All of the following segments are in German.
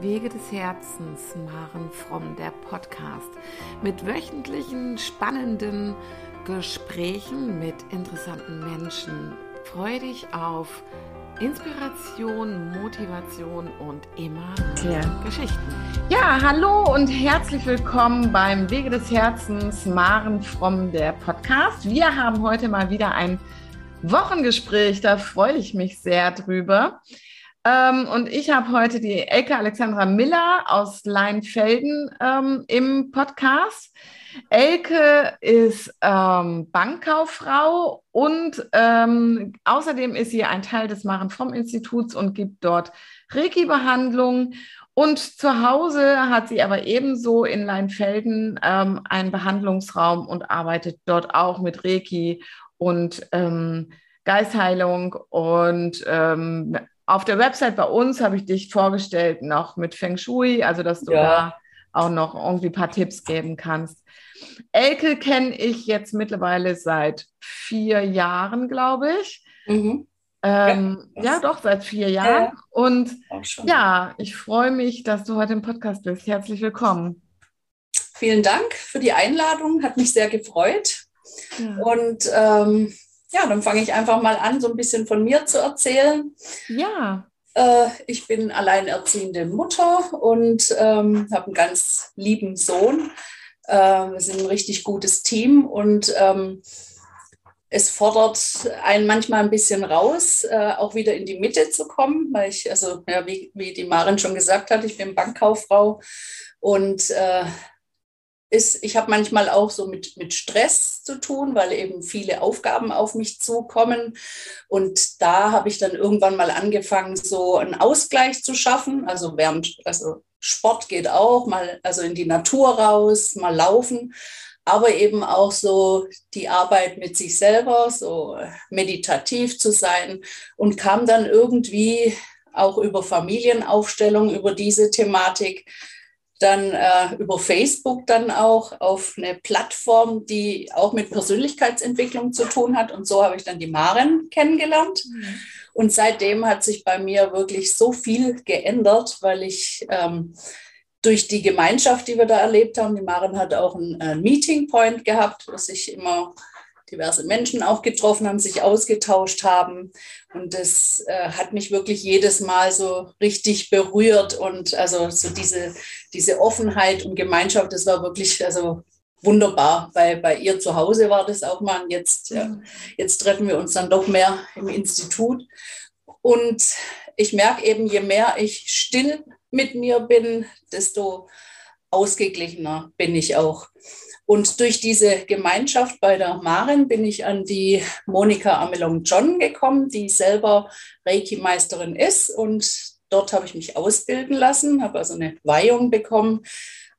Wege des Herzens, Maren Fromm, der Podcast mit wöchentlichen spannenden Gesprächen mit interessanten Menschen. Freue dich auf Inspiration, Motivation und immer mehr Geschichten. Ja, hallo und herzlich willkommen beim Wege des Herzens, Maren Fromm, der Podcast. Wir haben heute mal wieder ein Wochengespräch, da freue ich mich sehr drüber. Ähm, und ich habe heute die Elke Alexandra Miller aus Leinfelden ähm, im Podcast. Elke ist ähm, Bankkauffrau und ähm, außerdem ist sie ein Teil des Maren Fromm Instituts und gibt dort Reiki-Behandlung. Und zu Hause hat sie aber ebenso in Leinfelden ähm, einen Behandlungsraum und arbeitet dort auch mit Reiki und ähm, Geistheilung und ähm, auf der Website bei uns habe ich dich vorgestellt noch mit Feng Shui, also dass du ja. da auch noch irgendwie ein paar Tipps geben kannst. Elke kenne ich jetzt mittlerweile seit vier Jahren, glaube ich. Mhm. Ähm, ja, ja, doch, seit vier Jahren. Ja, Und ja, ich freue mich, dass du heute im Podcast bist. Herzlich willkommen. Vielen Dank für die Einladung, hat mich sehr gefreut. Ja. Und ähm, ja, dann fange ich einfach mal an, so ein bisschen von mir zu erzählen. Ja. Äh, ich bin alleinerziehende Mutter und ähm, habe einen ganz lieben Sohn. Äh, wir sind ein richtig gutes Team und ähm, es fordert einen manchmal ein bisschen raus, äh, auch wieder in die Mitte zu kommen, weil ich, also ja, wie, wie die Maren schon gesagt hat, ich bin Bankkauffrau und äh, ist, ich habe manchmal auch so mit, mit Stress zu tun, weil eben viele Aufgaben auf mich zukommen. Und da habe ich dann irgendwann mal angefangen, so einen Ausgleich zu schaffen. Also während, also Sport geht auch, mal also in die Natur raus, mal laufen, aber eben auch so die Arbeit mit sich selber, so meditativ zu sein und kam dann irgendwie auch über Familienaufstellung, über diese Thematik dann äh, über Facebook dann auch auf eine Plattform, die auch mit Persönlichkeitsentwicklung zu tun hat. Und so habe ich dann die Maren kennengelernt. Mhm. Und seitdem hat sich bei mir wirklich so viel geändert, weil ich ähm, durch die Gemeinschaft, die wir da erlebt haben, die Maren hat auch einen, einen Meeting Point gehabt, wo sich immer diverse Menschen auch getroffen haben, sich ausgetauscht haben. Und das äh, hat mich wirklich jedes Mal so richtig berührt. Und also so diese, diese Offenheit und Gemeinschaft, das war wirklich also wunderbar. Bei, bei ihr zu Hause war das auch mal. Und jetzt, ja, jetzt treffen wir uns dann doch mehr im Institut. Und ich merke eben, je mehr ich still mit mir bin, desto ausgeglichener bin ich auch. Und durch diese Gemeinschaft bei der Maren bin ich an die Monika Amelong-John gekommen, die selber Reiki-Meisterin ist. Und dort habe ich mich ausbilden lassen, habe also eine Weihung bekommen.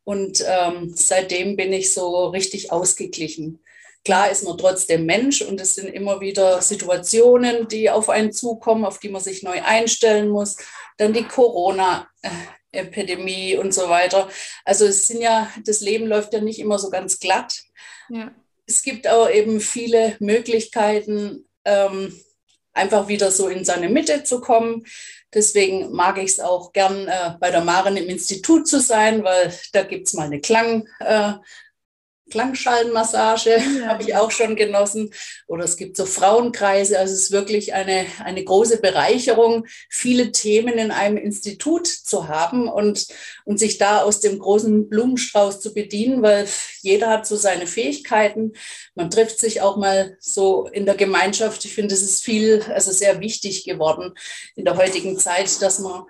Und ähm, seitdem bin ich so richtig ausgeglichen. Klar ist man trotzdem Mensch und es sind immer wieder Situationen, die auf einen zukommen, auf die man sich neu einstellen muss. Dann die Corona, äh, Epidemie und so weiter. Also es sind ja, das Leben läuft ja nicht immer so ganz glatt. Ja. Es gibt auch eben viele Möglichkeiten, ähm, einfach wieder so in seine Mitte zu kommen. Deswegen mag ich es auch gern, äh, bei der Maren im Institut zu sein, weil da gibt es mal eine Klang, äh, Klangschallenmassage ja. habe ich auch schon genossen. Oder es gibt so Frauenkreise. Also es ist wirklich eine, eine große Bereicherung, viele Themen in einem Institut zu haben und, und sich da aus dem großen Blumenstrauß zu bedienen, weil jeder hat so seine Fähigkeiten. Man trifft sich auch mal so in der Gemeinschaft. Ich finde, es ist viel, also sehr wichtig geworden in der heutigen Zeit, dass man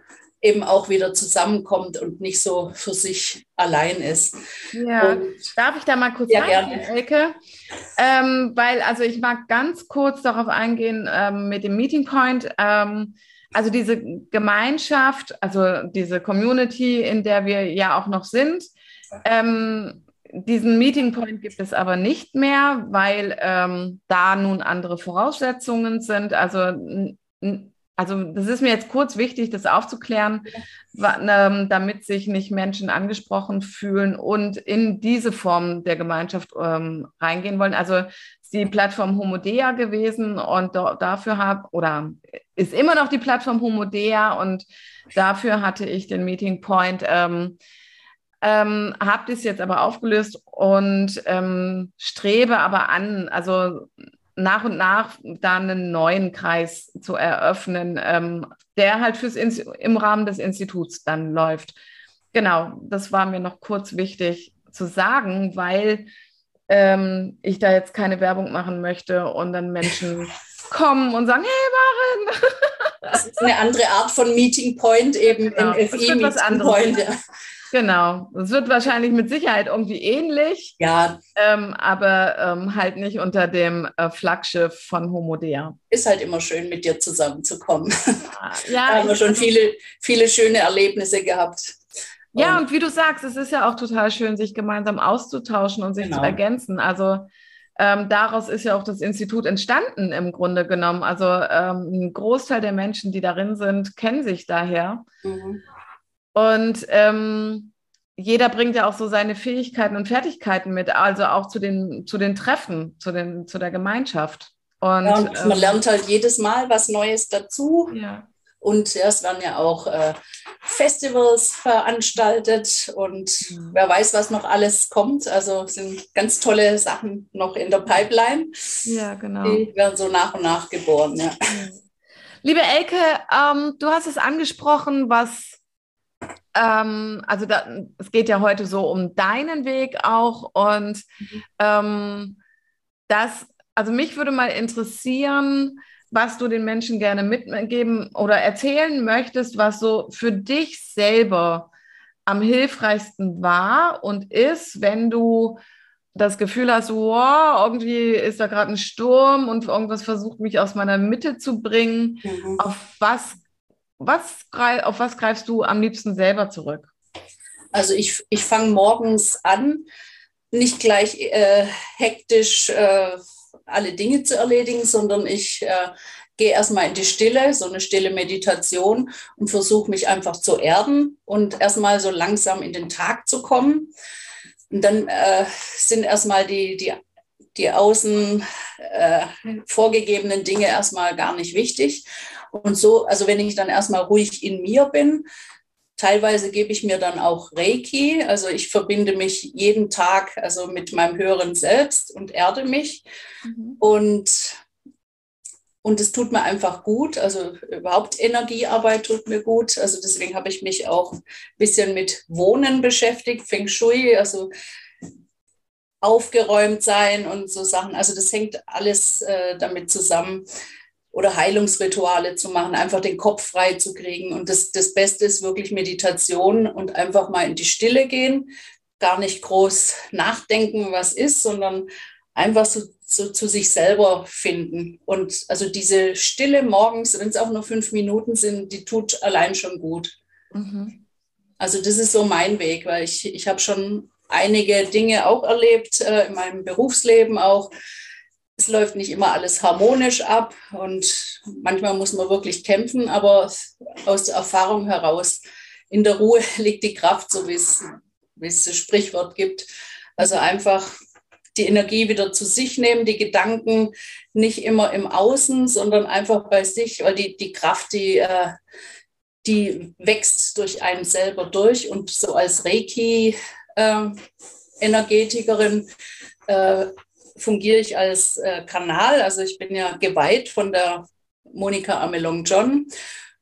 eben auch wieder zusammenkommt und nicht so für sich allein ist. Ja, und, darf ich da mal kurz ja, reingehen, Elke? Ähm, weil, also ich mag ganz kurz darauf eingehen ähm, mit dem Meeting Point. Ähm, also diese Gemeinschaft, also diese Community, in der wir ja auch noch sind, ähm, diesen Meeting Point gibt es aber nicht mehr, weil ähm, da nun andere Voraussetzungen sind. Also also das ist mir jetzt kurz wichtig, das aufzuklären, ähm, damit sich nicht Menschen angesprochen fühlen und in diese Form der Gemeinschaft ähm, reingehen wollen. Also ist die Plattform Homodea gewesen und dafür habe oder ist immer noch die Plattform Homodea und dafür hatte ich den Meeting Point. Ähm, ähm, habe das jetzt aber aufgelöst und ähm, strebe aber an, also nach und nach da einen neuen Kreis zu eröffnen, ähm, der halt fürs im Rahmen des Instituts dann läuft. Genau, das war mir noch kurz wichtig zu sagen, weil ähm, ich da jetzt keine Werbung machen möchte und dann Menschen kommen und sagen, hey Maren. Das ist eine andere Art von Meeting Point, eben genau, NFE Meeting Point. Ja. Genau, es wird wahrscheinlich mit Sicherheit irgendwie ähnlich, ja. Ähm, aber ähm, halt nicht unter dem äh, Flaggschiff von Homodea. Ist halt immer schön, mit dir zusammenzukommen. Ja, da haben wir schon viele, viele schöne Erlebnisse gehabt. Ja, und wie du sagst, es ist ja auch total schön, sich gemeinsam auszutauschen und sich genau. zu ergänzen. Also ähm, daraus ist ja auch das Institut entstanden im Grunde genommen. Also ähm, ein Großteil der Menschen, die darin sind, kennen sich daher. Mhm. Und ähm, jeder bringt ja auch so seine Fähigkeiten und Fertigkeiten mit, also auch zu den, zu den Treffen, zu, den, zu der Gemeinschaft. Und, ja, und man ähm, lernt halt jedes Mal was Neues dazu. Ja. Und es werden ja auch äh, Festivals veranstaltet und mhm. wer weiß, was noch alles kommt. Also sind ganz tolle Sachen noch in der Pipeline. Ja, genau. Die werden so nach und nach geboren. Ja. Liebe Elke, ähm, du hast es angesprochen, was ähm, also da, es geht ja heute so um deinen Weg auch und mhm. ähm, das, also mich würde mal interessieren, was du den Menschen gerne mitgeben oder erzählen möchtest, was so für dich selber am hilfreichsten war und ist, wenn du das Gefühl hast, wow, irgendwie ist da gerade ein Sturm und irgendwas versucht mich aus meiner Mitte zu bringen. Mhm. Auf was was, auf was greifst du am liebsten selber zurück? Also ich, ich fange morgens an, nicht gleich äh, hektisch äh, alle Dinge zu erledigen, sondern ich äh, gehe erstmal in die Stille, so eine stille Meditation und versuche mich einfach zu erden und erstmal so langsam in den Tag zu kommen. Und dann äh, sind erstmal die, die, die außen äh, vorgegebenen Dinge erstmal gar nicht wichtig. Und so, also wenn ich dann erstmal ruhig in mir bin, teilweise gebe ich mir dann auch Reiki. Also ich verbinde mich jeden Tag also mit meinem höheren Selbst und erde mich. Mhm. Und und es tut mir einfach gut. Also überhaupt Energiearbeit tut mir gut. Also deswegen habe ich mich auch ein bisschen mit Wohnen beschäftigt, Feng Shui, also aufgeräumt sein und so Sachen. Also das hängt alles äh, damit zusammen, oder Heilungsrituale zu machen, einfach den Kopf frei zu kriegen. Und das, das Beste ist wirklich Meditation und einfach mal in die Stille gehen, gar nicht groß nachdenken, was ist, sondern einfach so, so zu sich selber finden. Und also diese Stille morgens, wenn es auch nur fünf Minuten sind, die tut allein schon gut. Mhm. Also das ist so mein Weg, weil ich, ich habe schon einige Dinge auch erlebt, äh, in meinem Berufsleben auch, es läuft nicht immer alles harmonisch ab und manchmal muss man wirklich kämpfen, aber aus der Erfahrung heraus, in der Ruhe liegt die Kraft, so wie es, wie es das Sprichwort gibt. Also einfach die Energie wieder zu sich nehmen, die Gedanken nicht immer im Außen, sondern einfach bei sich, weil die, die Kraft, die, äh, die wächst durch einen selber durch und so als Reiki-Energetikerin äh, fungiere ich als äh, Kanal. Also ich bin ja geweiht von der Monika Amelong-John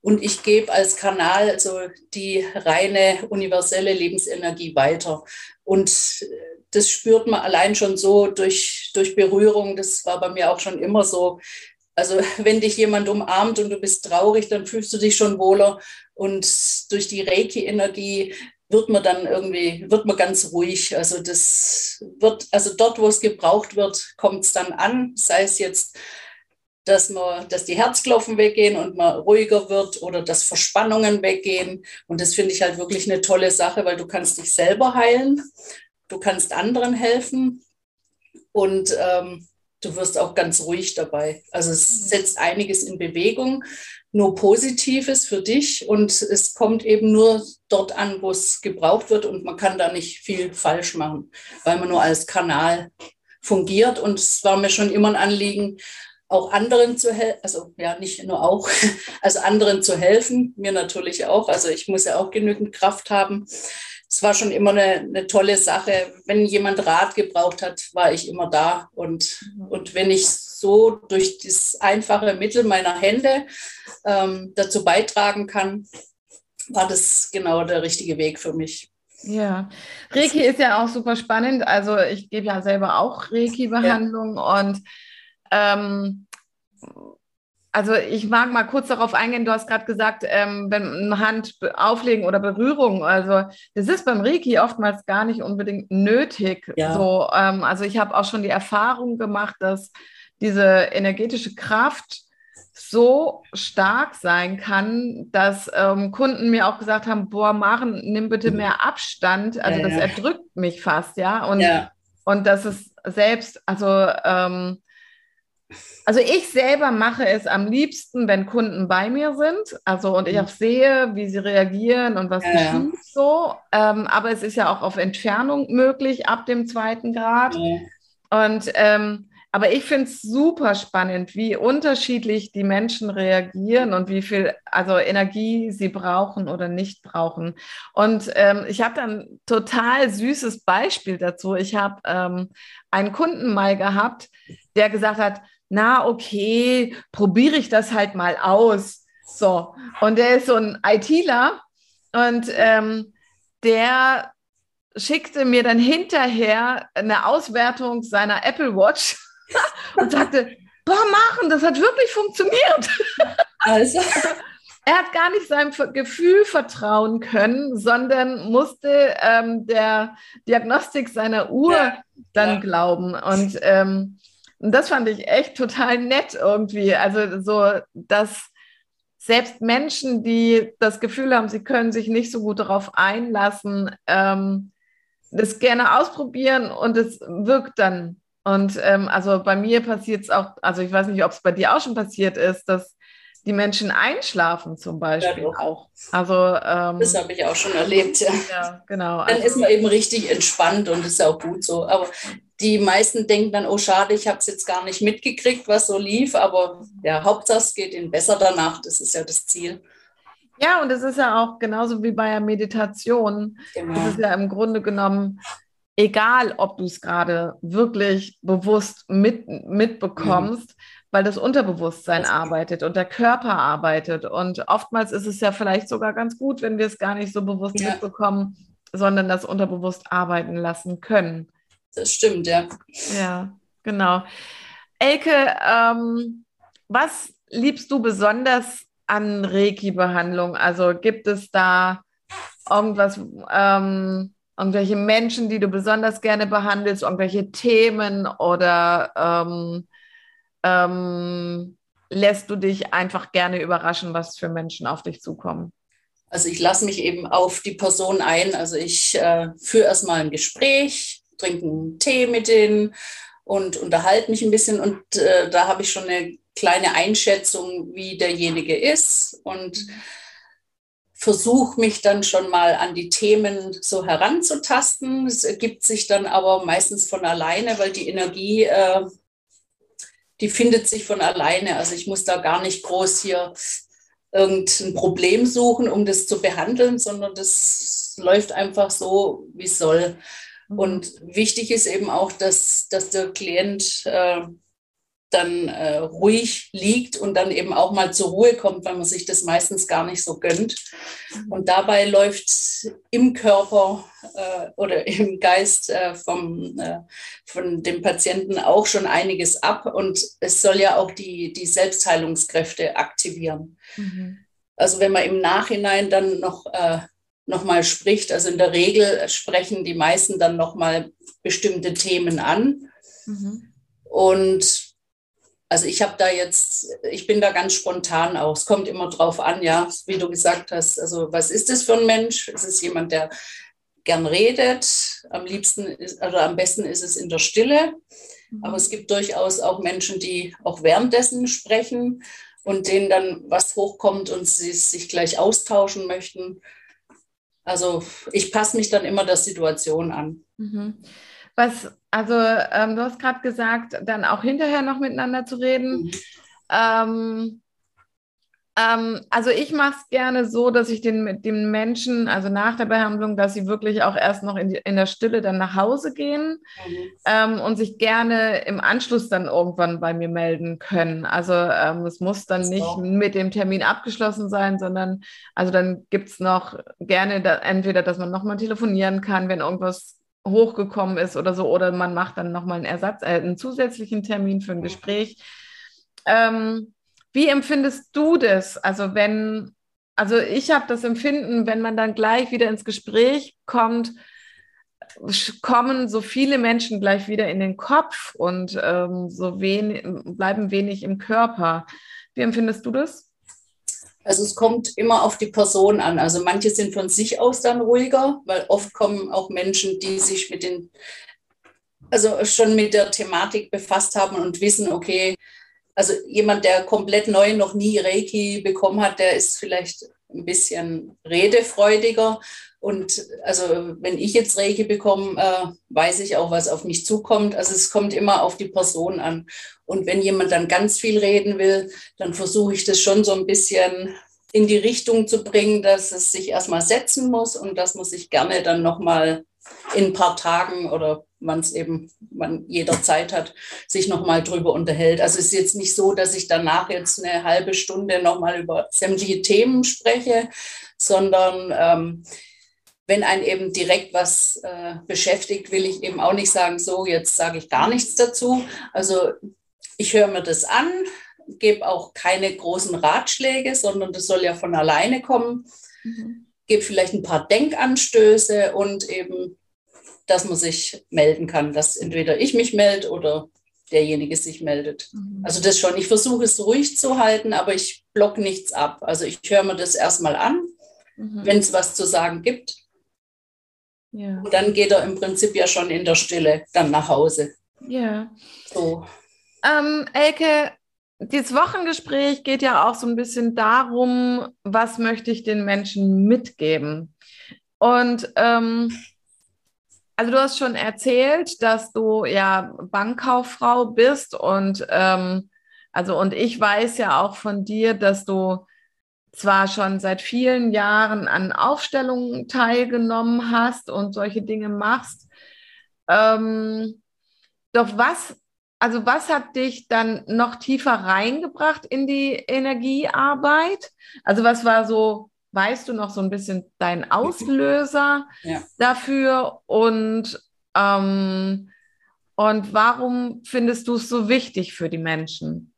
und ich gebe als Kanal also die reine universelle Lebensenergie weiter. Und äh, das spürt man allein schon so durch, durch Berührung. Das war bei mir auch schon immer so. Also wenn dich jemand umarmt und du bist traurig, dann fühlst du dich schon wohler. Und durch die Reiki-Energie wird man dann irgendwie, wird man ganz ruhig. Also das wird, also dort, wo es gebraucht wird, kommt es dann an, sei es jetzt, dass man, dass die Herzklopfen weggehen und man ruhiger wird oder dass Verspannungen weggehen. Und das finde ich halt wirklich eine tolle Sache, weil du kannst dich selber heilen, du kannst anderen helfen und ähm, du wirst auch ganz ruhig dabei. Also es setzt einiges in Bewegung nur Positives für dich und es kommt eben nur dort an, wo es gebraucht wird und man kann da nicht viel falsch machen, weil man nur als Kanal fungiert und es war mir schon immer ein Anliegen, auch anderen zu helfen, also ja, nicht nur auch, also anderen zu helfen, mir natürlich auch. Also ich muss ja auch genügend Kraft haben. Es war schon immer eine, eine tolle Sache. Wenn jemand Rat gebraucht hat, war ich immer da. Und, mhm. und wenn ich so durch das einfache Mittel meiner Hände ähm, dazu beitragen kann, war das genau der richtige Weg für mich. Ja, Reiki ist ja auch super spannend. Also ich gebe ja selber auch Reiki-Behandlung ja. und ähm, also ich mag mal kurz darauf eingehen, du hast gerade gesagt, ähm, wenn Hand auflegen oder Berührung, also das ist beim Reiki oftmals gar nicht unbedingt nötig. Ja. So, ähm, also ich habe auch schon die Erfahrung gemacht, dass diese energetische Kraft so stark sein kann, dass ähm, Kunden mir auch gesagt haben, boah, Maren, nimm bitte mhm. mehr Abstand. Also ja, das ja. erdrückt mich fast, ja. Und, ja. und das ist selbst, also ähm, also ich selber mache es am liebsten, wenn Kunden bei mir sind. Also und ich mhm. auch sehe, wie sie reagieren und was ja, geschieht so. Ähm, aber es ist ja auch auf Entfernung möglich ab dem zweiten Grad. Ja. Und ähm, aber ich finde es super spannend, wie unterschiedlich die Menschen reagieren und wie viel also Energie sie brauchen oder nicht brauchen. Und ähm, ich habe dann total süßes Beispiel dazu. Ich habe ähm, einen Kunden mal gehabt, der gesagt hat, na okay, probiere ich das halt mal aus. So, und der ist so ein ITler und ähm, der schickte mir dann hinterher eine Auswertung seiner Apple Watch und sagte, boah, machen, das hat wirklich funktioniert. Also. Er hat gar nicht seinem Gefühl vertrauen können, sondern musste ähm, der Diagnostik seiner Uhr ja, dann ja. glauben. Und ähm, das fand ich echt total nett irgendwie. Also so, dass selbst Menschen, die das Gefühl haben, sie können sich nicht so gut darauf einlassen, ähm, das gerne ausprobieren und es wirkt dann und ähm, also bei mir passiert es auch, also ich weiß nicht, ob es bei dir auch schon passiert ist, dass die Menschen einschlafen zum Beispiel ja, auch. Also ähm, das habe ich auch schon erlebt. Ja, ja genau. Dann also, ist man eben richtig entspannt und ist auch gut so. Aber die meisten denken dann, oh schade, ich habe es jetzt gar nicht mitgekriegt, was so lief. Aber ja, Hauptsache es geht ihnen besser danach. Das ist ja das Ziel. Ja, und es ist ja auch genauso wie bei der Meditation. Genau. Das ist ja im Grunde genommen egal ob du es gerade wirklich bewusst mit, mitbekommst, mhm. weil das Unterbewusstsein das arbeitet und der Körper arbeitet. Und oftmals ist es ja vielleicht sogar ganz gut, wenn wir es gar nicht so bewusst ja. mitbekommen, sondern das unterbewusst arbeiten lassen können. Das stimmt, ja. Ja, genau. Elke, ähm, was liebst du besonders an Reiki-Behandlung? Also gibt es da irgendwas, ähm, irgendwelche Menschen, die du besonders gerne behandelst, irgendwelche Themen oder ähm, ähm, lässt du dich einfach gerne überraschen, was für Menschen auf dich zukommen? Also ich lasse mich eben auf die Person ein. Also ich äh, führe erstmal ein Gespräch, trinke einen Tee mit denen und unterhalte mich ein bisschen. Und äh, da habe ich schon eine kleine Einschätzung, wie derjenige ist. Und mhm versuche mich dann schon mal an die Themen so heranzutasten. Es ergibt sich dann aber meistens von alleine, weil die Energie, äh, die findet sich von alleine. Also ich muss da gar nicht groß hier irgendein Problem suchen, um das zu behandeln, sondern das läuft einfach so, wie es soll. Mhm. Und wichtig ist eben auch, dass, dass der Klient äh, dann äh, ruhig liegt und dann eben auch mal zur Ruhe kommt, weil man sich das meistens gar nicht so gönnt. Mhm. Und dabei läuft im Körper äh, oder im Geist äh, vom, äh, von dem Patienten auch schon einiges ab und es soll ja auch die, die Selbstheilungskräfte aktivieren. Mhm. Also wenn man im Nachhinein dann noch, äh, noch mal spricht, also in der Regel sprechen die meisten dann noch mal bestimmte Themen an. Mhm. Und also ich habe da jetzt, ich bin da ganz spontan auch. Es kommt immer drauf an, ja, wie du gesagt hast. Also was ist das für ein Mensch? Ist es jemand, der gern redet? Am liebsten ist, oder am besten ist es in der Stille. Mhm. Aber es gibt durchaus auch Menschen, die auch währenddessen sprechen und denen dann was hochkommt und sie sich gleich austauschen möchten. Also ich passe mich dann immer der Situation an. Mhm. Was, also ähm, du hast gerade gesagt, dann auch hinterher noch miteinander zu reden. Mhm. Ähm, ähm, also ich mache es gerne so, dass ich den mit den Menschen, also nach der Behandlung, dass sie wirklich auch erst noch in, die, in der Stille dann nach Hause gehen mhm. ähm, und sich gerne im Anschluss dann irgendwann bei mir melden können. Also ähm, es muss dann nicht auch. mit dem Termin abgeschlossen sein, sondern also dann gibt es noch gerne da, entweder, dass man nochmal telefonieren kann, wenn irgendwas hochgekommen ist oder so, oder man macht dann nochmal einen Ersatz, äh, einen zusätzlichen Termin für ein. Gespräch. Ähm, wie empfindest du das? Also wenn, also ich habe das Empfinden, wenn man dann gleich wieder ins Gespräch kommt, kommen so viele Menschen gleich wieder in den Kopf und ähm, so wenig, bleiben wenig im Körper. Wie empfindest du das? Also es kommt immer auf die Person an. Also manche sind von sich aus dann ruhiger, weil oft kommen auch Menschen, die sich mit den, also schon mit der Thematik befasst haben und wissen, okay, also jemand, der komplett neu noch nie Reiki bekommen hat, der ist vielleicht ein bisschen redefreudiger. Und also wenn ich jetzt Reiki bekomme, äh, weiß ich auch, was auf mich zukommt. Also es kommt immer auf die Person an. Und wenn jemand dann ganz viel reden will, dann versuche ich das schon so ein bisschen in die Richtung zu bringen, dass es sich erstmal setzen muss und dass man sich gerne dann nochmal in ein paar Tagen oder man es eben, man jeder hat, sich nochmal drüber unterhält. Also es ist jetzt nicht so, dass ich danach jetzt eine halbe Stunde nochmal über sämtliche Themen spreche, sondern ähm, wenn ein eben direkt was äh, beschäftigt, will ich eben auch nicht sagen, so, jetzt sage ich gar nichts dazu. Also ich höre mir das an, gebe auch keine großen Ratschläge, sondern das soll ja von alleine kommen. Mhm. Gebe vielleicht ein paar Denkanstöße und eben dass man sich melden kann, dass entweder ich mich melde oder derjenige sich meldet. Mhm. Also das schon. Ich versuche es ruhig zu halten, aber ich block nichts ab. Also ich höre mir das erstmal an, mhm. wenn es was zu sagen gibt. Ja. Und dann geht er im Prinzip ja schon in der Stille dann nach Hause. Ja. So. Ähm, Elke, dieses Wochengespräch geht ja auch so ein bisschen darum, was möchte ich den Menschen mitgeben. Und ähm, also du hast schon erzählt, dass du ja Bankkauffrau bist und ähm, also und ich weiß ja auch von dir, dass du zwar schon seit vielen Jahren an Aufstellungen teilgenommen hast und solche Dinge machst. Ähm, doch was, also was hat dich dann noch tiefer reingebracht in die Energiearbeit? Also was war so weißt du noch so ein bisschen deinen Auslöser ja. dafür und, ähm, und warum findest du es so wichtig für die Menschen?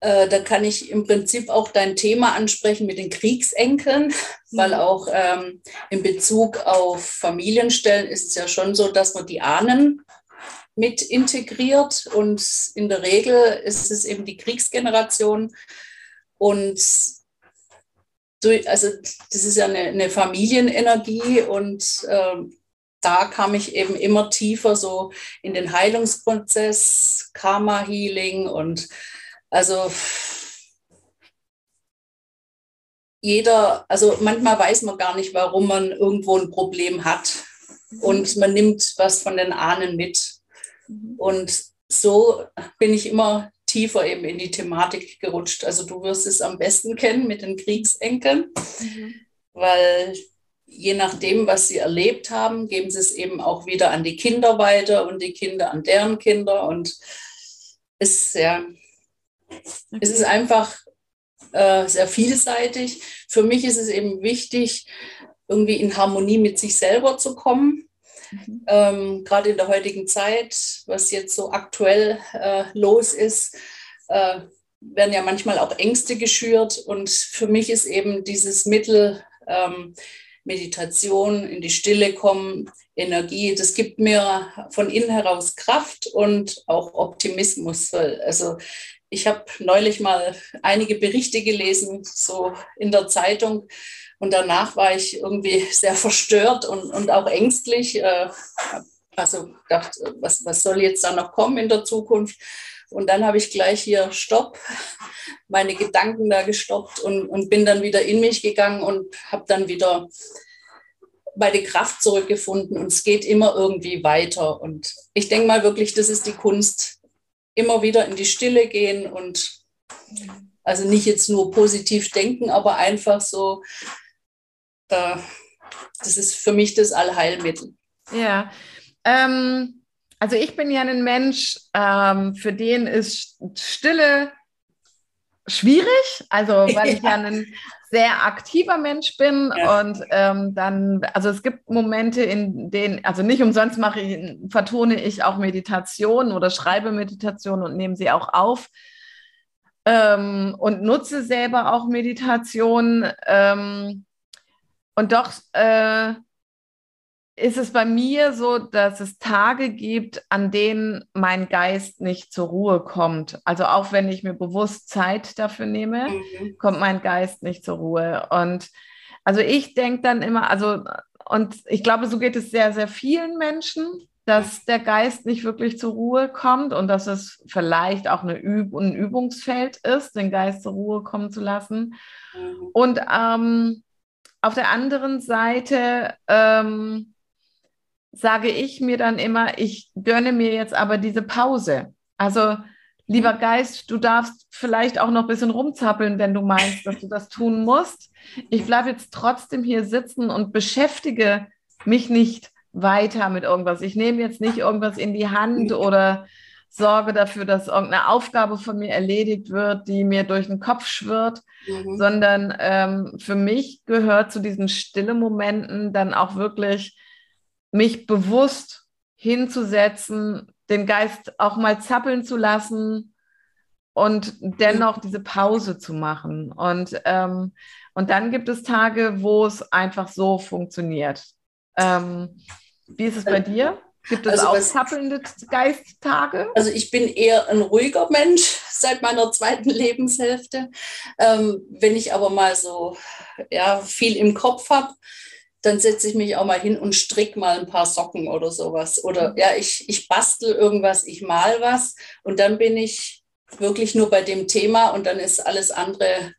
Äh, da kann ich im Prinzip auch dein Thema ansprechen mit den Kriegsenkeln, weil mhm. auch ähm, in Bezug auf Familienstellen ist es ja schon so, dass man die Ahnen mit integriert und in der Regel ist es eben die Kriegsgeneration und also das ist ja eine, eine Familienenergie und äh, da kam ich eben immer tiefer so in den Heilungsprozess, Karma-Healing und also jeder, also manchmal weiß man gar nicht, warum man irgendwo ein Problem hat und man nimmt was von den Ahnen mit. Mhm. Und so bin ich immer tiefer eben in die Thematik gerutscht. Also du wirst es am besten kennen mit den Kriegsenkeln, mhm. weil je nachdem, was sie erlebt haben, geben sie es eben auch wieder an die Kinder weiter und die Kinder an deren Kinder. Und es, ja, okay. Es ist einfach äh, sehr vielseitig. Für mich ist es eben wichtig, irgendwie in Harmonie mit sich selber zu kommen Mhm. Ähm, Gerade in der heutigen Zeit, was jetzt so aktuell äh, los ist, äh, werden ja manchmal auch Ängste geschürt. Und für mich ist eben dieses Mittel ähm, Meditation, in die Stille kommen, Energie, das gibt mir von innen heraus Kraft und auch Optimismus. Also ich habe neulich mal einige Berichte gelesen, so in der Zeitung, und danach war ich irgendwie sehr verstört und, und auch ängstlich. Äh, also dachte, was, was soll jetzt da noch kommen in der Zukunft? Und dann habe ich gleich hier Stopp, meine Gedanken da gestoppt und, und bin dann wieder in mich gegangen und habe dann wieder meine Kraft zurückgefunden und es geht immer irgendwie weiter. Und ich denke mal wirklich, das ist die Kunst, immer wieder in die Stille gehen und also nicht jetzt nur positiv denken, aber einfach so, äh, das ist für mich das Allheilmittel. Ja, ähm, also ich bin ja ein Mensch, ähm, für den ist Stille schwierig, also weil ich ja ein sehr aktiver Mensch bin ja. und ähm, dann, also es gibt Momente, in denen, also nicht umsonst mache ich, vertone ich auch Meditation oder schreibe Meditation und nehme sie auch auf ähm, und nutze selber auch Meditation. Ähm, und doch äh, ist es bei mir so, dass es Tage gibt, an denen mein Geist nicht zur Ruhe kommt. Also auch wenn ich mir bewusst Zeit dafür nehme, mhm. kommt mein Geist nicht zur Ruhe. Und also ich denke dann immer, also und ich glaube, so geht es sehr, sehr vielen Menschen, dass der Geist nicht wirklich zur Ruhe kommt und dass es vielleicht auch eine Üb ein Übungsfeld ist, den Geist zur Ruhe kommen zu lassen. Mhm. Und ähm, auf der anderen Seite ähm, sage ich mir dann immer, ich gönne mir jetzt aber diese Pause. Also, lieber mhm. Geist, du darfst vielleicht auch noch ein bisschen rumzappeln, wenn du meinst, dass du das tun musst. Ich bleibe jetzt trotzdem hier sitzen und beschäftige mich nicht weiter mit irgendwas. Ich nehme jetzt nicht irgendwas in die Hand oder sorge dafür, dass irgendeine Aufgabe von mir erledigt wird, die mir durch den Kopf schwirrt, mhm. sondern ähm, für mich gehört zu diesen stille Momenten dann auch wirklich mich bewusst hinzusetzen, den Geist auch mal zappeln zu lassen und dennoch diese Pause zu machen. Und, ähm, und dann gibt es Tage, wo es einfach so funktioniert. Ähm, wie ist es bei dir? Gibt es also auch zappelnde Geisttage? Also ich bin eher ein ruhiger Mensch seit meiner zweiten Lebenshälfte. Ähm, wenn ich aber mal so ja, viel im Kopf habe, dann setze ich mich auch mal hin und stricke mal ein paar Socken oder sowas. Oder mhm. ja, ich, ich bastel irgendwas, ich mal was und dann bin ich wirklich nur bei dem Thema und dann ist alles andere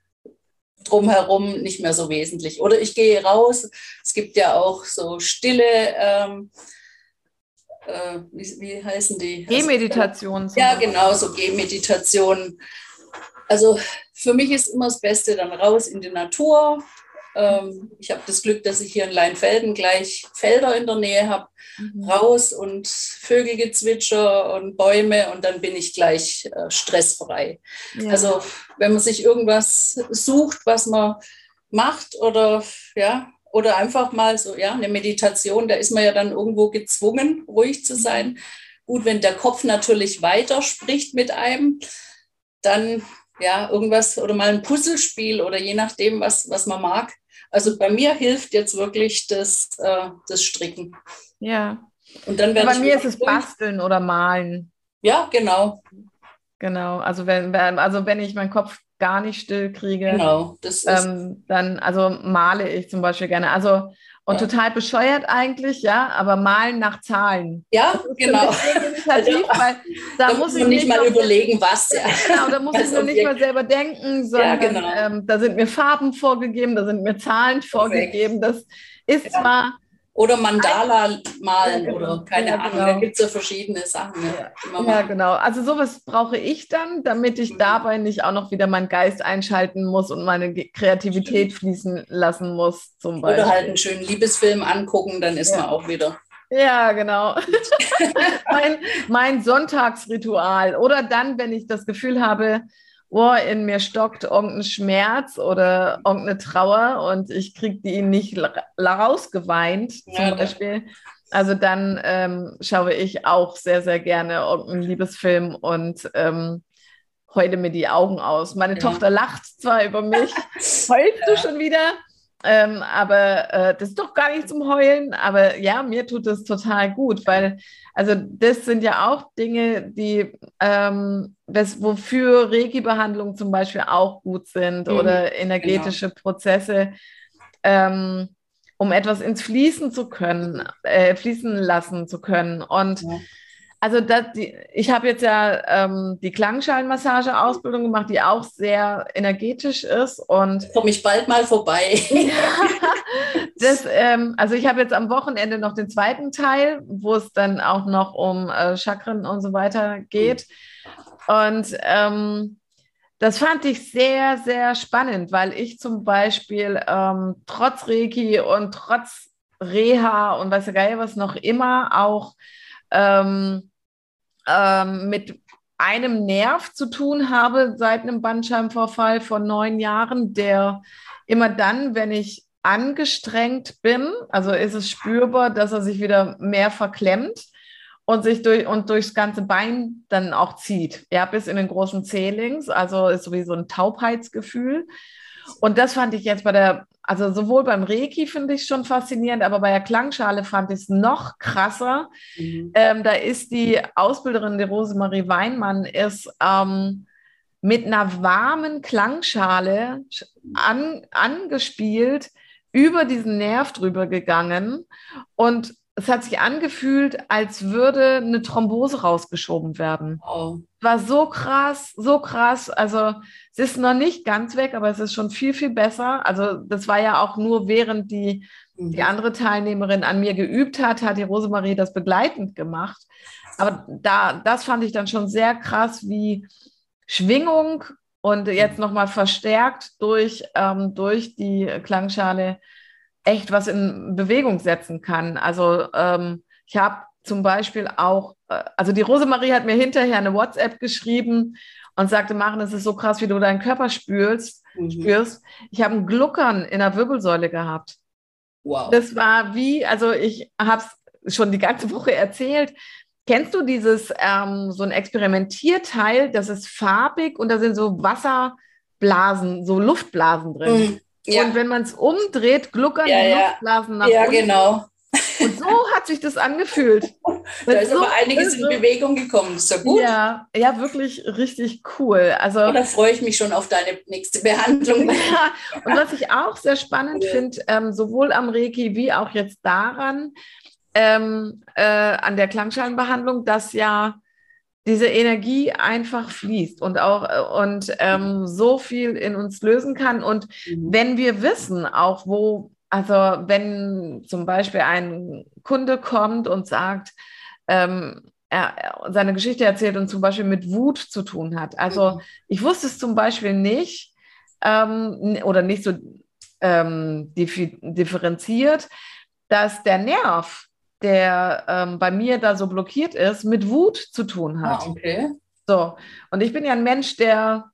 drumherum nicht mehr so wesentlich. Oder ich gehe raus. Es gibt ja auch so stille, ähm, äh, wie, wie, heißen die? Gehmeditationen. Also, ja, genau, so Gehmeditationen. Also für mich ist immer das Beste dann raus in die Natur, ähm, ich habe das Glück, dass ich hier in Leinfelden gleich Felder in der Nähe habe, mhm. raus und Vögelgezwitscher und Bäume und dann bin ich gleich äh, stressfrei. Ja. Also wenn man sich irgendwas sucht, was man macht oder ja, oder einfach mal so, ja, eine Meditation, da ist man ja dann irgendwo gezwungen, ruhig zu sein. Gut, wenn der Kopf natürlich weiter spricht mit einem, dann ja, irgendwas oder mal ein Puzzlespiel oder je nachdem, was, was man mag. Also bei mir hilft jetzt wirklich das, äh, das Stricken. Ja. Und dann bei mir ist es Basteln oder Malen. Ja, genau. Genau. Also wenn, also wenn ich meinen Kopf gar nicht still kriege, genau, das ist ähm, dann also male ich zum Beispiel gerne. Also und ja. total bescheuert eigentlich, ja, aber malen nach Zahlen. Ja, genau. Also, da, muss ich nicht mal überlegen, was. Ja. Genau, da muss ich nur nicht mal selber denken, sondern ja, genau. ähm, da sind mir Farben vorgegeben, da sind mir Zahlen vorgegeben. Das ist zwar oder Mandala malen ja, genau. oder keine ja, Ahnung, genau. da gibt es ja verschiedene Sachen. Ne, ja. genau. Also sowas brauche ich dann, damit ich mhm. dabei nicht auch noch wieder meinen Geist einschalten muss und meine Kreativität fließen lassen muss, zum Beispiel. Oder halt einen schönen Liebesfilm angucken, dann ist man auch wieder. Ja, genau. mein, mein Sonntagsritual. Oder dann, wenn ich das Gefühl habe, oh, in mir stockt irgendein Schmerz oder irgendeine Trauer und ich kriege die nicht rausgeweint, zum ja, Beispiel. Also dann ähm, schaue ich auch sehr, sehr gerne irgendeinen Liebesfilm und ähm, heule mir die Augen aus. Meine ja. Tochter lacht zwar über mich, heulst du schon wieder? Ähm, aber äh, das ist doch gar nicht zum Heulen. Aber ja, mir tut es total gut, weil also das sind ja auch Dinge, die ähm, was, wofür Reiki-Behandlungen zum Beispiel auch gut sind mhm, oder energetische genau. Prozesse, ähm, um etwas ins Fließen zu können, äh, fließen lassen zu können. Und ja. Also das, die, ich habe jetzt ja ähm, die Klangschalenmassage-Ausbildung gemacht, die auch sehr energetisch ist. Und komme ich bald mal vorbei. das, ähm, also ich habe jetzt am Wochenende noch den zweiten Teil, wo es dann auch noch um äh, Chakren und so weiter geht. Und ähm, das fand ich sehr, sehr spannend, weil ich zum Beispiel ähm, trotz Reiki und trotz Reha und weiß ja geil was noch immer auch ähm, ähm, mit einem Nerv zu tun habe seit einem Bandscheibenvorfall von neun Jahren, der immer dann, wenn ich angestrengt bin, also ist es spürbar, dass er sich wieder mehr verklemmt und sich durch und durchs ganze Bein dann auch zieht. Ja, bis in den großen Zählings, also ist sowieso ein Taubheitsgefühl. Und das fand ich jetzt bei der, also sowohl beim Reiki finde ich schon faszinierend, aber bei der Klangschale fand ich es noch krasser. Mhm. Ähm, da ist die Ausbilderin, die Rosemarie Weinmann, ist ähm, mit einer warmen Klangschale an, angespielt, über diesen Nerv drüber gegangen und es hat sich angefühlt, als würde eine Thrombose rausgeschoben werden. Oh. War so krass, so krass. Also es ist noch nicht ganz weg, aber es ist schon viel, viel besser. Also das war ja auch nur während die, mhm. die andere Teilnehmerin an mir geübt hat, hat die Rosemarie das begleitend gemacht. Aber da, das fand ich dann schon sehr krass, wie Schwingung und jetzt nochmal verstärkt durch, ähm, durch die Klangschale echt was in Bewegung setzen kann. Also ähm, ich habe zum Beispiel auch, äh, also die Rosemarie hat mir hinterher eine WhatsApp geschrieben und sagte, Maren, es ist so krass, wie du deinen Körper spürst. Mhm. spürst. Ich habe ein Gluckern in der Wirbelsäule gehabt. Wow. Das war wie, also ich habe es schon die ganze Woche erzählt. Kennst du dieses, ähm, so ein Experimentierteil, das ist farbig und da sind so Wasserblasen, so Luftblasen drin. Mhm. Ja. Und wenn man es umdreht, gluckern ja, die Luftblasen nach ja, unten. Ja, genau. Und so hat sich das angefühlt. da ist so aber einiges in Bewegung gekommen. Ist ja gut. Ja, ja, wirklich richtig cool. Also, da freue ich mich schon auf deine nächste Behandlung. Ja, und was ich auch sehr spannend ja. finde, ähm, sowohl am Reiki wie auch jetzt daran, ähm, äh, an der Klangschalenbehandlung, dass ja diese Energie einfach fließt und auch äh, und ähm, so viel in uns lösen kann. Und mhm. wenn wir wissen, auch wo, also wenn zum Beispiel ein Kunde kommt und sagt, ähm, er, seine Geschichte erzählt und zum Beispiel mit Wut zu tun hat. Also mhm. ich wusste es zum Beispiel nicht ähm, oder nicht so ähm, differenziert, dass der Nerv der ähm, bei mir da so blockiert ist, mit Wut zu tun hat. Ah, okay. So, und ich bin ja ein Mensch, der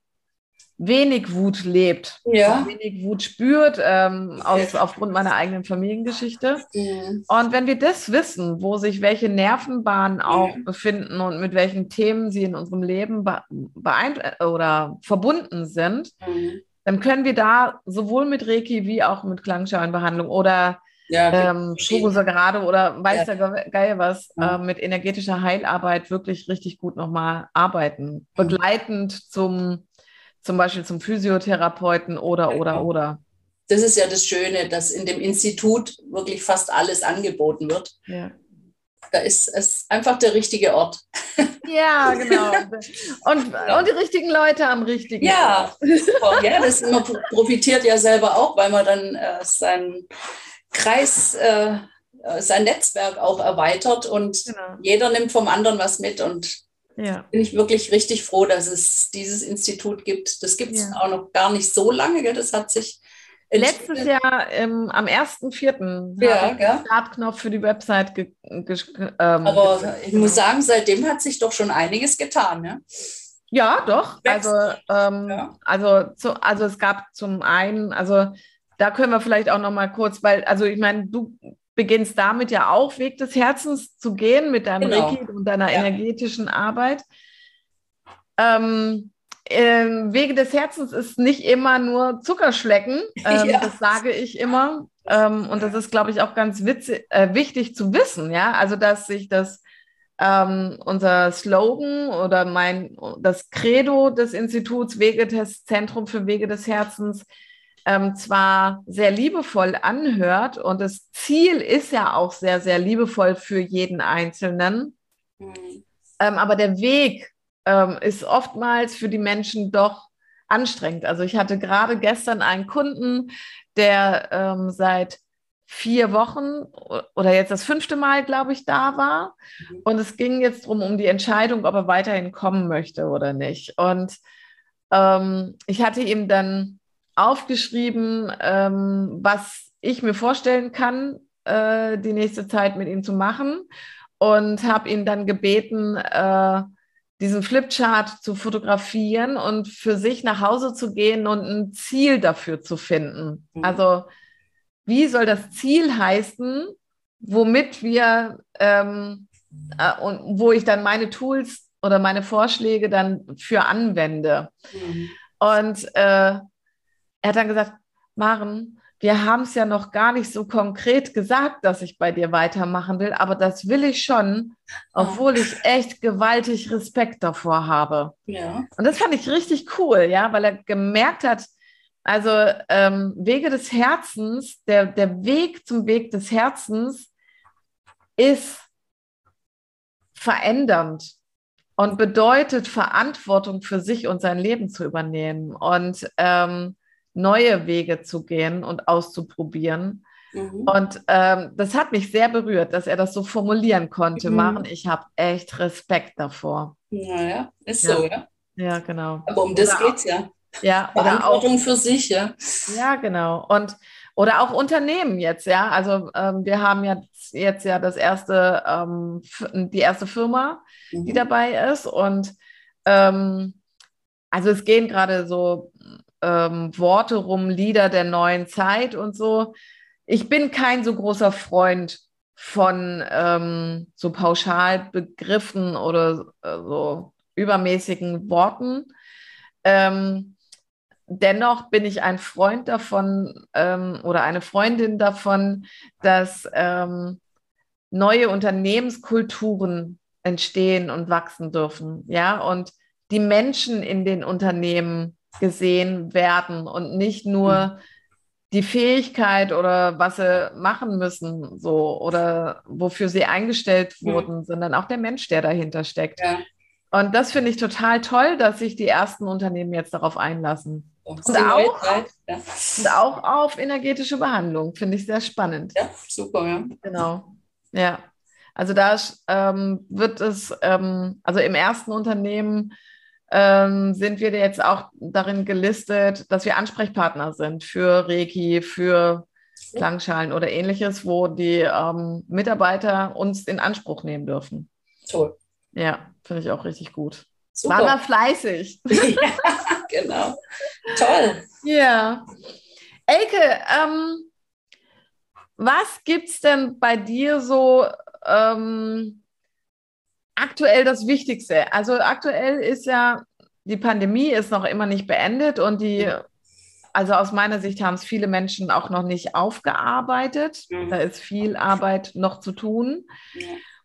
wenig Wut lebt, ja. wenig Wut spürt, ähm, aus, aufgrund meiner eigenen Familiengeschichte. Mhm. Und wenn wir das wissen, wo sich welche Nervenbahnen auch mhm. befinden und mit welchen Themen sie in unserem Leben beeint oder verbunden sind, mhm. dann können wir da sowohl mit Reiki wie auch mit Klangschalenbehandlung oder ja, ähm, gerade oder weiß ja. der Geil was, äh, mit energetischer Heilarbeit wirklich richtig gut nochmal arbeiten. Begleitend zum, zum Beispiel zum Physiotherapeuten oder, oder, oder. Das ist ja das Schöne, dass in dem Institut wirklich fast alles angeboten wird. Ja. Da ist es einfach der richtige Ort. Ja, genau. Und, ja. und die richtigen Leute am richtigen ja. Ort. Ja, das man profitiert ja selber auch, weil man dann äh, sein Kreis, äh, sein Netzwerk auch erweitert und genau. jeder nimmt vom anderen was mit. Und ja. bin ich wirklich richtig froh, dass es dieses Institut gibt. Das gibt es ja. auch noch gar nicht so lange. Gell? Das hat sich Letztes Jahr ähm, am 1.4. Ja, den Startknopf für die Website. Ge ähm, Aber ich muss sagen, seitdem hat sich doch schon einiges getan. Ne? Ja, doch. Also, ähm, ja. Also, zu, also es gab zum einen, also da können wir vielleicht auch noch mal kurz, weil, also ich meine, du beginnst damit ja auch Weg des Herzens zu gehen mit deinem genau. Reiki und deiner ja. energetischen Arbeit. Ähm, äh, Wege des Herzens ist nicht immer nur Zuckerschlecken, ähm, ja. das sage ich immer. Ähm, und das ist, glaube ich, auch ganz witzig, äh, wichtig zu wissen, ja. Also, dass sich das ähm, unser Slogan oder mein das Credo des Instituts Wege des Zentrum für Wege des Herzens ähm, zwar sehr liebevoll anhört und das Ziel ist ja auch sehr, sehr liebevoll für jeden Einzelnen, mhm. ähm, aber der Weg ähm, ist oftmals für die Menschen doch anstrengend. Also ich hatte gerade gestern einen Kunden, der ähm, seit vier Wochen oder jetzt das fünfte Mal, glaube ich, da war. Mhm. Und es ging jetzt darum, um die Entscheidung, ob er weiterhin kommen möchte oder nicht. Und ähm, ich hatte ihm dann aufgeschrieben, ähm, was ich mir vorstellen kann, äh, die nächste Zeit mit ihm zu machen. Und habe ihn dann gebeten, äh, diesen Flipchart zu fotografieren und für sich nach Hause zu gehen und ein Ziel dafür zu finden. Mhm. Also wie soll das Ziel heißen, womit wir ähm, äh, und wo ich dann meine Tools oder meine Vorschläge dann für anwende. Mhm. Und äh, er hat dann gesagt, Maren, wir haben es ja noch gar nicht so konkret gesagt, dass ich bei dir weitermachen will, aber das will ich schon, obwohl ich echt gewaltig Respekt davor habe. Ja. Und das fand ich richtig cool, ja, weil er gemerkt hat, also ähm, Wege des Herzens, der, der Weg zum Weg des Herzens ist verändernd und bedeutet Verantwortung für sich und sein Leben zu übernehmen und ähm, neue Wege zu gehen und auszuprobieren. Mhm. Und ähm, das hat mich sehr berührt, dass er das so formulieren konnte. Mhm. Maren, ich habe echt Respekt davor. Naja, ist ja. so, ja. Ja, genau. Aber um das geht es ja. Ja, Verantwortung auch, für sich, ja. Ja, genau. Und oder auch Unternehmen jetzt, ja. Also ähm, wir haben jetzt, jetzt ja das erste, ähm, die erste Firma, mhm. die dabei ist. Und ähm, also es gehen gerade so ähm, Worte rum, Lieder der neuen Zeit und so. Ich bin kein so großer Freund von ähm, so Pauschalbegriffen oder äh, so übermäßigen Worten. Ähm, dennoch bin ich ein Freund davon ähm, oder eine Freundin davon, dass ähm, neue Unternehmenskulturen entstehen und wachsen dürfen. Ja, und die Menschen in den Unternehmen gesehen werden und nicht nur mhm. die Fähigkeit oder was sie machen müssen, so oder wofür sie eingestellt mhm. wurden, mhm. sondern auch der Mensch, der dahinter steckt. Ja. Und das finde ich total toll, dass sich die ersten Unternehmen jetzt darauf einlassen. Und auch, ja. und auch auf energetische Behandlung, finde ich sehr spannend. Ja, super, ja. Genau. Ja. Also da ähm, wird es, ähm, also im ersten Unternehmen ähm, sind wir jetzt auch darin gelistet, dass wir Ansprechpartner sind für Reiki, für Klangschalen oder ähnliches, wo die ähm, Mitarbeiter uns in Anspruch nehmen dürfen. Toll. Ja, finde ich auch richtig gut. Super. War fleißig. Ja, genau. Toll. Ja. Elke, ähm, was gibt es denn bei dir so ähm, aktuell das Wichtigste? Also aktuell ist ja, die Pandemie ist noch immer nicht beendet und die, also aus meiner Sicht haben es viele Menschen auch noch nicht aufgearbeitet. Mhm. Da ist viel Arbeit noch zu tun.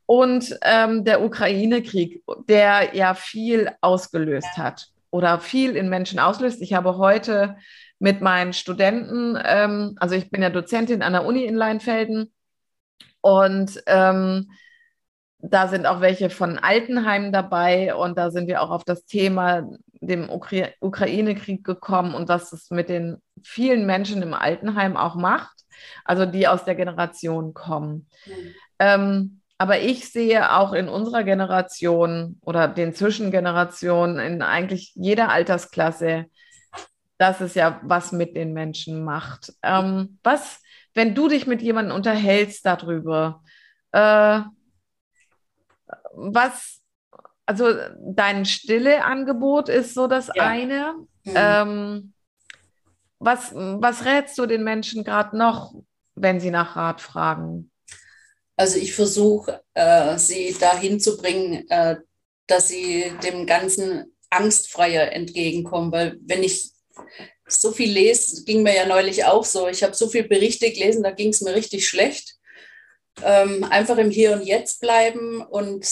Und ähm, der Ukraine-Krieg, der ja viel ausgelöst hat oder viel in Menschen auslöst. Ich habe heute mit meinen Studenten, ähm, also ich bin ja Dozentin an der Uni in Leinfelden und ähm, da sind auch welche von Altenheim dabei und da sind wir auch auf das Thema dem Ukra Ukraine-Krieg gekommen und was es mit den vielen Menschen im Altenheim auch macht, also die aus der Generation kommen. Mhm. Ähm, aber ich sehe auch in unserer Generation oder den Zwischengenerationen, in eigentlich jeder Altersklasse, dass es ja was mit den Menschen macht. Ähm, was, wenn du dich mit jemandem unterhältst darüber, äh, was, also dein stille Angebot ist so das ja. eine. Mhm. Ähm, was, was rätst du den Menschen gerade noch, wenn sie nach Rat fragen? Also ich versuche, äh, sie dahin zu bringen, äh, dass sie dem Ganzen angstfreier entgegenkommen. Weil wenn ich so viel lese, ging mir ja neulich auch so, ich habe so viele Berichte gelesen, da ging es mir richtig schlecht. Ähm, einfach im Hier und Jetzt bleiben und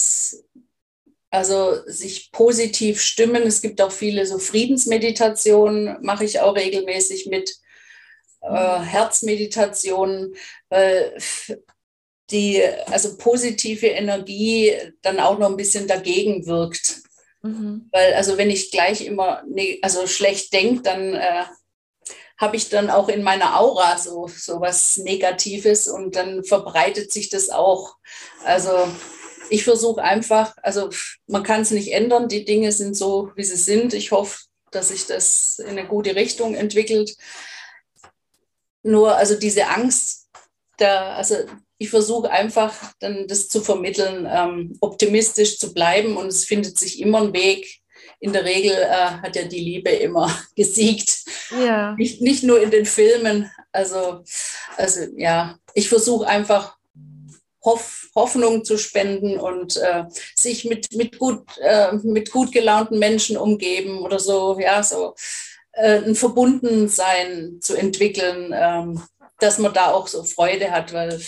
also sich positiv stimmen. Es gibt auch viele so Friedensmeditationen, mache ich auch regelmäßig mit. Äh, Herzmeditationen, weil die also positive Energie dann auch noch ein bisschen dagegen wirkt. Mhm. Weil also wenn ich gleich immer ne, also schlecht denke, dann äh, habe ich dann auch in meiner Aura so, so was Negatives und dann verbreitet sich das auch. Also ich versuche einfach, also man kann es nicht ändern, die Dinge sind so, wie sie sind. Ich hoffe, dass sich das in eine gute Richtung entwickelt. Nur also diese Angst, da, also ich versuche einfach dann das zu vermitteln, ähm, optimistisch zu bleiben und es findet sich immer ein Weg. In der Regel äh, hat ja die Liebe immer gesiegt. Ja. Nicht, nicht nur in den Filmen. Also, also ja, ich versuche einfach Hoff, Hoffnung zu spenden und äh, sich mit, mit, gut, äh, mit gut gelaunten Menschen umgeben oder so, ja, so äh, ein Verbundensein zu entwickeln, ähm, dass man da auch so Freude hat, weil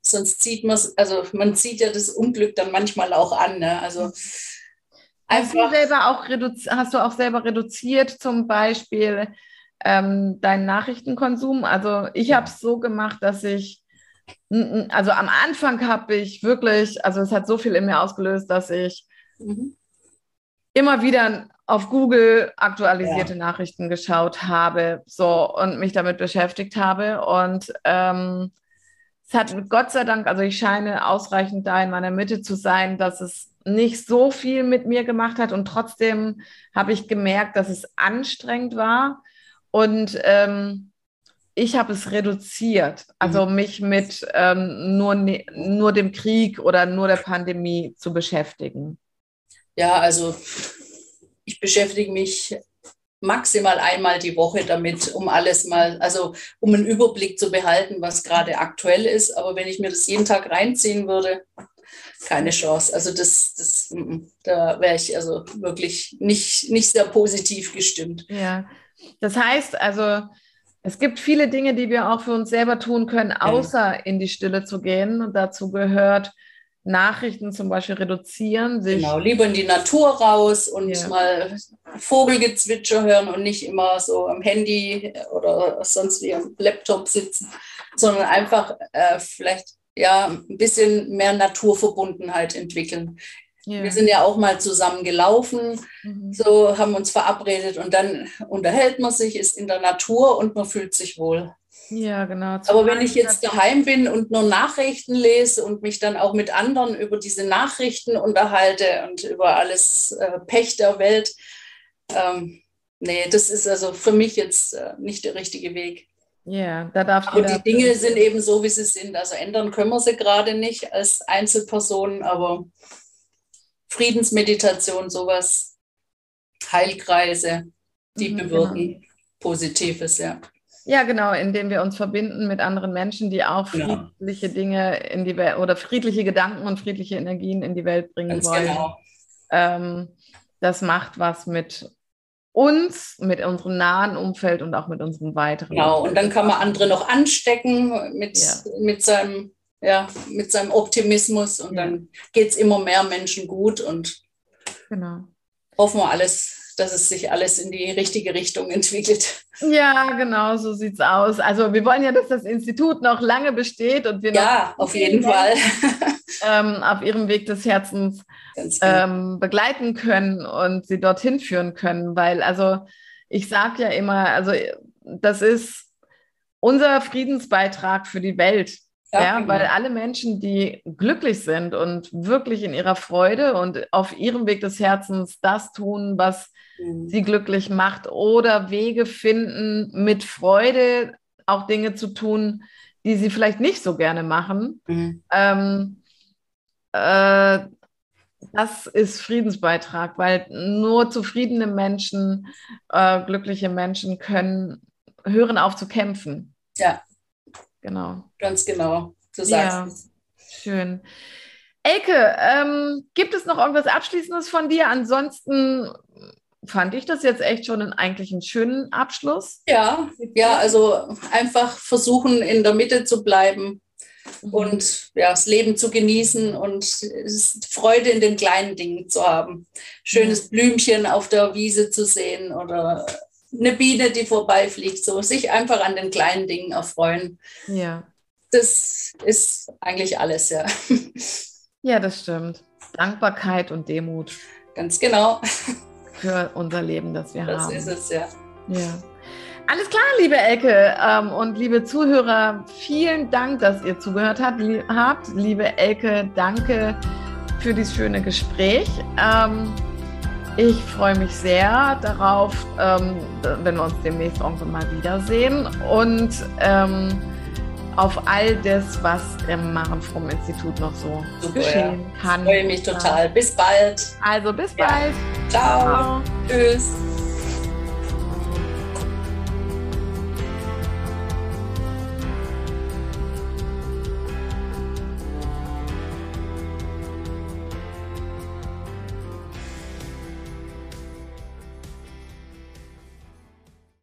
sonst sieht man es, also man sieht ja das Unglück dann manchmal auch an. Ne? Also Hast du, selber auch hast du auch selber reduziert, zum Beispiel ähm, deinen Nachrichtenkonsum? Also ich habe es so gemacht, dass ich, also am Anfang habe ich wirklich, also es hat so viel in mir ausgelöst, dass ich mhm. immer wieder auf Google aktualisierte ja. Nachrichten geschaut habe, so und mich damit beschäftigt habe und ähm, es hat Gott sei Dank, also ich scheine ausreichend da in meiner Mitte zu sein, dass es nicht so viel mit mir gemacht hat und trotzdem habe ich gemerkt, dass es anstrengend war und ähm, ich habe es reduziert, also mhm. mich mit ähm, nur, ne, nur dem Krieg oder nur der Pandemie zu beschäftigen. Ja, also ich beschäftige mich maximal einmal die Woche damit, um alles mal, also um einen Überblick zu behalten, was gerade aktuell ist. Aber wenn ich mir das jeden Tag reinziehen würde, keine Chance. Also das, das da wäre ich also wirklich nicht, nicht sehr positiv gestimmt. Ja, das heißt also, es gibt viele Dinge, die wir auch für uns selber tun können, außer ja. in die Stille zu gehen. Und dazu gehört Nachrichten zum Beispiel reduzieren. Sich genau, lieber in die Natur raus und ja. mal Vogelgezwitscher hören und nicht immer so am Handy oder sonst wie am Laptop sitzen, sondern einfach äh, vielleicht ja ein bisschen mehr Naturverbundenheit entwickeln. Ja. Wir sind ja auch mal zusammen gelaufen, mhm. so haben uns verabredet und dann unterhält man sich, ist in der Natur und man fühlt sich wohl. Ja, genau. Aber wenn ich jetzt daheim bin und nur Nachrichten lese und mich dann auch mit anderen über diese Nachrichten unterhalte und über alles äh, Pech der Welt, ähm, nee, das ist also für mich jetzt äh, nicht der richtige Weg. Ja, da darf Aber die Dinge sind eben so, wie sie sind. Also ändern können wir sie gerade nicht als Einzelpersonen, aber Friedensmeditation, sowas, Heilkreise, die mhm, bewirken genau. Positives, ja. Ja, genau, indem wir uns verbinden mit anderen Menschen, die auch genau. friedliche Dinge in die Welt oder friedliche Gedanken und friedliche Energien in die Welt bringen Ganz wollen. Genau. Ähm, das macht was mit uns, mit unserem nahen Umfeld und auch mit unserem weiteren. Genau, und dann kann man andere noch anstecken mit, ja. mit, seinem, ja, mit seinem Optimismus und ja. dann geht es immer mehr Menschen gut und genau. hoffen wir alles dass es sich alles in die richtige Richtung entwickelt. Ja, genau, so sieht es aus. Also wir wollen ja, dass das Institut noch lange besteht und wir ja, auf jeden Fall ähm, auf ihrem Weg des Herzens genau. ähm, begleiten können und sie dorthin führen können, weil also ich sage ja immer, also das ist unser Friedensbeitrag für die Welt. Ja, ja genau. weil alle Menschen, die glücklich sind und wirklich in ihrer Freude und auf ihrem Weg des Herzens das tun, was mhm. sie glücklich macht oder Wege finden, mit Freude auch Dinge zu tun, die sie vielleicht nicht so gerne machen. Mhm. Ähm, äh, das ist Friedensbeitrag, weil nur zufriedene Menschen, äh, glückliche Menschen können hören auf zu kämpfen. Ja. Genau. Ganz genau. Du sagst ja. es. Schön. Elke, ähm, gibt es noch irgendwas Abschließendes von dir? Ansonsten fand ich das jetzt echt schon einen, eigentlich einen schönen Abschluss. Ja, ja, also einfach versuchen, in der Mitte zu bleiben mhm. und ja, das Leben zu genießen und Freude in den kleinen Dingen zu haben. Schönes Blümchen auf der Wiese zu sehen oder eine Biene, die vorbeifliegt, so sich einfach an den kleinen Dingen erfreuen. Ja. das ist eigentlich alles, ja. Ja, das stimmt. Dankbarkeit und Demut. Ganz genau. Für unser Leben, das wir das haben. Das ist es, ja. Ja. Alles klar, liebe Elke ähm, und liebe Zuhörer, vielen Dank, dass ihr zugehört habt. Liebe Elke, danke für dieses schöne Gespräch. Ähm, ich freue mich sehr darauf, ähm, wenn wir uns demnächst irgendwann mal wiedersehen und ähm, auf all das, was im Maren Fromm Institut noch so Super, geschehen ja. kann. Ich freue mich total. Bis bald. Also bis bald. Ciao. Ciao. Tschüss.